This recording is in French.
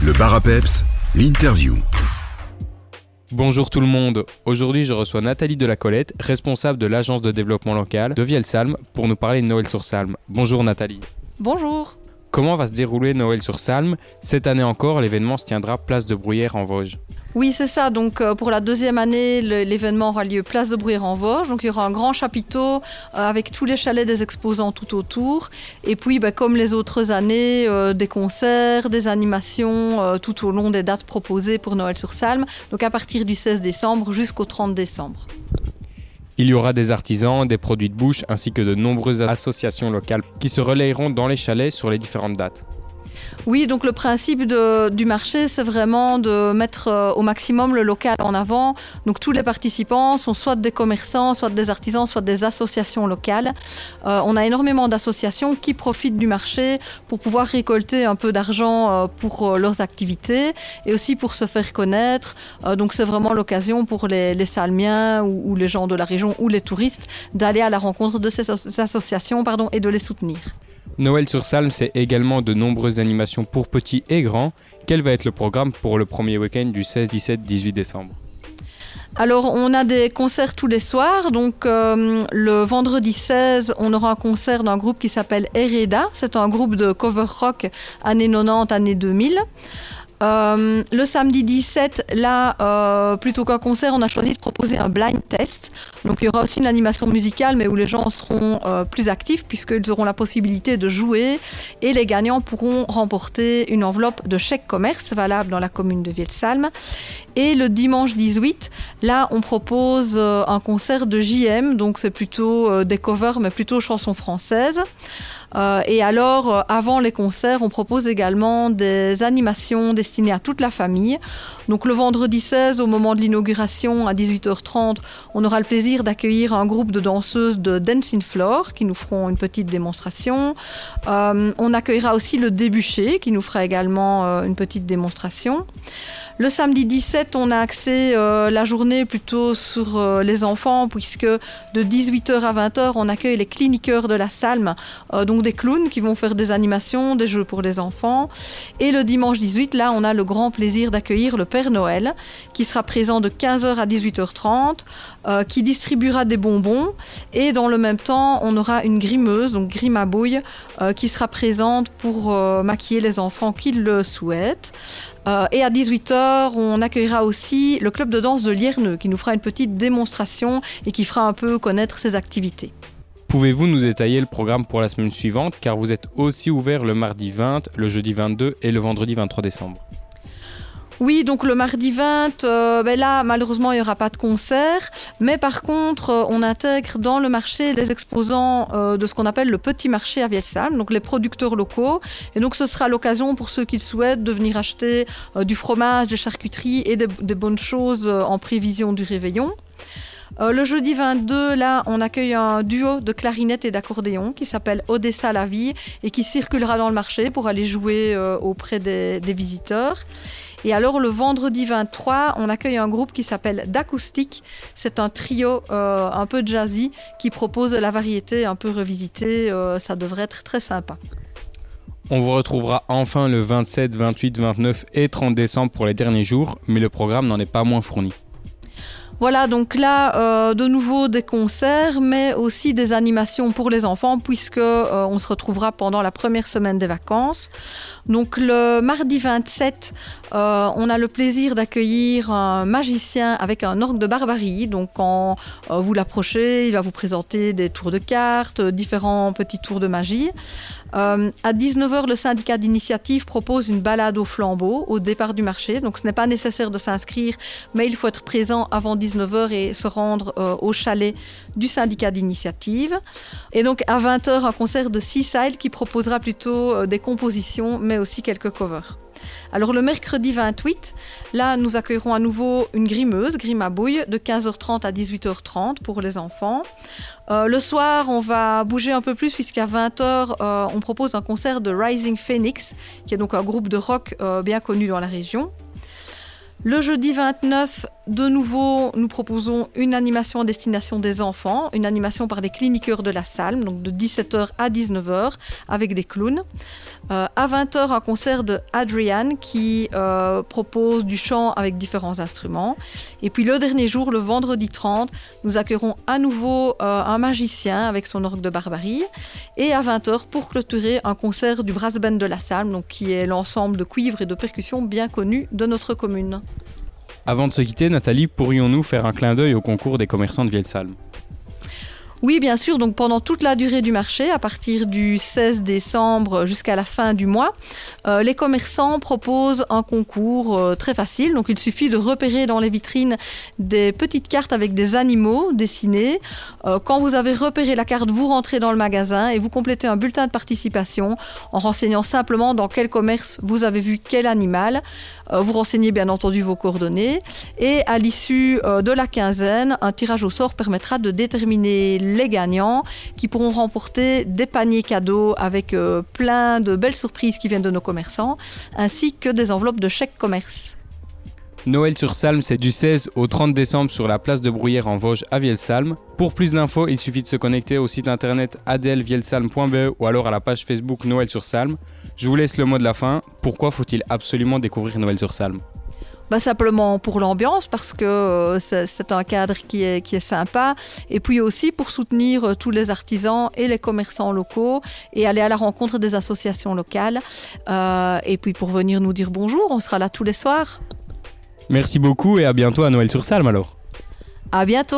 Le bar à peps, l'interview. Bonjour tout le monde. Aujourd'hui, je reçois Nathalie de la Colette, responsable de l'agence de développement local de Vielsalm, pour nous parler de Noël sur Salm. Bonjour Nathalie. Bonjour. Comment va se dérouler Noël sur Salm Cette année encore, l'événement se tiendra place de Bruyère en Vosges. Oui, c'est ça. Donc, euh, pour la deuxième année, l'événement aura lieu place de Bruyère en Vosges. Donc, il y aura un grand chapiteau euh, avec tous les chalets des exposants tout autour. Et puis, ben, comme les autres années, euh, des concerts, des animations tout au long des dates proposées pour Noël sur Salm. Donc, à partir du 16 décembre jusqu'au 30 décembre. Il y aura des artisans, des produits de bouche, ainsi que de nombreuses associations locales qui se relayeront dans les chalets sur les différentes dates. Oui, donc le principe du marché, c'est vraiment de mettre euh, au maximum le local en avant. Donc tous les participants sont soit des commerçants, soit des artisans, soit des associations locales. Euh, on a énormément d'associations qui profitent du marché pour pouvoir récolter un peu d'argent euh, pour leurs activités et aussi pour se faire connaître. Donc c'est vraiment l'occasion pour les, Salmiens ou, ou les gens de la région ou les touristes d'aller à la rencontre de ces as- associations pardon, et de les soutenir. Noël sur Salm, c'est également de nombreuses animations pour petits et grands. Quel va être le programme pour le premier week-end du 16, 17, 18 décembre? Alors, on a des concerts tous les soirs. Donc, euh, le vendredi 16, on aura un concert d'un groupe qui s'appelle Hereda. C'est un groupe de cover rock années 90, années 2000. Euh, le samedi 17, là, euh, plutôt qu'un concert, on a choisi de proposer un blind test. Donc il y aura aussi une animation musicale, mais où les gens seront euh, plus actifs puisqu'ils auront la possibilité de jouer et les gagnants pourront remporter une enveloppe de chèque commerce valable dans la commune de Vielsalm. Et le dimanche 18, là, on propose un concert de JM, donc c'est plutôt des covers, mais plutôt chansons françaises. Et alors, avant les concerts, on propose également des animations destinées à toute la famille. Donc le vendredi 16, au moment de l'inauguration, à 18h30, on aura le plaisir d'accueillir un groupe de danseuses de Dancing Floor qui nous feront une petite démonstration. Euh, on accueillera aussi le Débuché qui nous fera également euh, une petite démonstration. Le samedi 17, on a axé euh, la journée plutôt sur euh, les enfants, puisque de 18h à 20h, on accueille les cliniqueurs de la Salme, euh, donc des clowns qui vont faire des animations, des jeux pour les enfants. Et le dimanche 18, là, on a le grand plaisir d'accueillir le Père Noël, qui sera présent de 15h à 18h30, euh, qui distribuera des bonbons. Et dans le même temps, on aura une grimeuse, donc grime à bouille, euh, qui sera présente pour maquiller les enfants qui le souhaitent. Euh, et à 18h, on accueillera aussi le club de danse de Lierneux qui nous fera une petite démonstration et qui fera un peu connaître ses activités. Pouvez-vous nous détailler le programme pour la semaine suivante car vous êtes aussi ouvert le mardi 20, le jeudi 22 et le vendredi 23 décembre? Oui, donc le mardi 20, euh, ben là, malheureusement, il n'y aura pas de concert. Mais par contre, euh, on intègre dans le marché les exposants euh, de ce qu'on appelle le petit marché à Vielsalm, donc les producteurs locaux. Et donc, ce sera l'occasion pour ceux qui le souhaitent de venir acheter du fromage, des charcuteries et des, bonnes choses en prévision du réveillon. Euh, le jeudi 22, là, on accueille un duo de clarinette et d'accordéon qui s'appelle Odessa la vie et qui circulera dans le marché pour aller jouer euh, auprès des, visiteurs. Et alors le vendredi 23, on accueille un groupe qui s'appelle D'Acoustique. C'est un trio euh, un peu jazzy qui propose de la variété un peu revisitée. Ça devrait être très sympa. On vous retrouvera enfin le 27, 28, 29 et 30 décembre pour les derniers jours, mais le programme n'en est pas moins fourni. Voilà, donc là, euh, de nouveau des concerts, mais aussi des animations pour les enfants, puisque euh, on se retrouvera pendant la première semaine des vacances. Donc le mardi 27, euh, on a le plaisir d'accueillir un magicien avec un orgue de barbarie. Donc quand vous l'approchez, il va vous présenter des tours de cartes, différents petits tours de magie. À 19h, le syndicat d'initiative propose une balade au flambeau au départ du marché. Donc ce n'est pas nécessaire de s'inscrire, mais il faut être présent avant 19h et se rendre euh, au chalet du syndicat d'initiative. Et donc à 20h, un concert de Seaside qui proposera plutôt euh, des compositions, mais aussi quelques covers. Alors le mercredi 28, là nous accueillerons à nouveau une grimeuse, grime à bouille, de 15h30 à 18h30 pour les enfants. Euh, le soir, on va bouger un peu plus puisqu'à 20h, euh, on propose un concert de Rising Phoenix, qui est donc un groupe de rock bien connu dans la région. Le jeudi 29, de nouveau, nous proposons une animation à destination des enfants, une animation par les cliniqueurs de la Salme, donc de 17h à 19h, avec des clowns. Euh, à 20h, un concert de Adrian qui euh, propose du chant avec différents instruments. Et puis le dernier jour, le vendredi 30, nous accueillerons à nouveau euh, un magicien avec son orgue de barbarie. Et à 20h, pour clôturer, un concert du Brass Band de la Salme, donc qui est l'ensemble de cuivres et de percussions bien connus de notre commune. Avant de se quitter, Nathalie, pourrions-nous faire un clin d'œil au concours des commerçants de Vielsalm oui, bien sûr. Donc pendant toute la durée du marché, à partir du 16 décembre jusqu'à la fin du mois, euh, les commerçants proposent un concours euh, très facile. Donc il suffit de repérer dans les vitrines des petites cartes avec des animaux dessinés. Euh, quand vous avez repéré la carte, vous rentrez dans le magasin et vous complétez un bulletin de participation en renseignant simplement dans quel commerce vous avez vu quel animal. vous renseignez bien entendu vos coordonnées et à l'issue de la quinzaine, un tirage au sort permettra de déterminer les gagnants qui pourront remporter des paniers cadeaux avec euh, plein de belles surprises qui viennent de nos commerçants, ainsi que des enveloppes de chèques commerce. Noël sur Salm, c'est du 16 au 30 décembre sur la place de Bruyère en Vosges à Vielsalm. Pour plus d'infos, il suffit de se connecter au site internet adelvielsalm.be ou alors à la page Facebook Noël sur Salm. Je vous laisse le mot de la fin. Pourquoi faut-il absolument découvrir Noël sur Salm? Bah, Simplement pour l'ambiance, parce que euh, c'est un cadre qui est, qui est sympa. Et puis aussi pour soutenir euh, tous les artisans et les commerçants locaux et aller à la rencontre des associations locales. Euh, et puis pour venir nous dire bonjour, on sera là tous les soirs. Merci beaucoup et à bientôt à Noël sur Salm alors. À bientôt.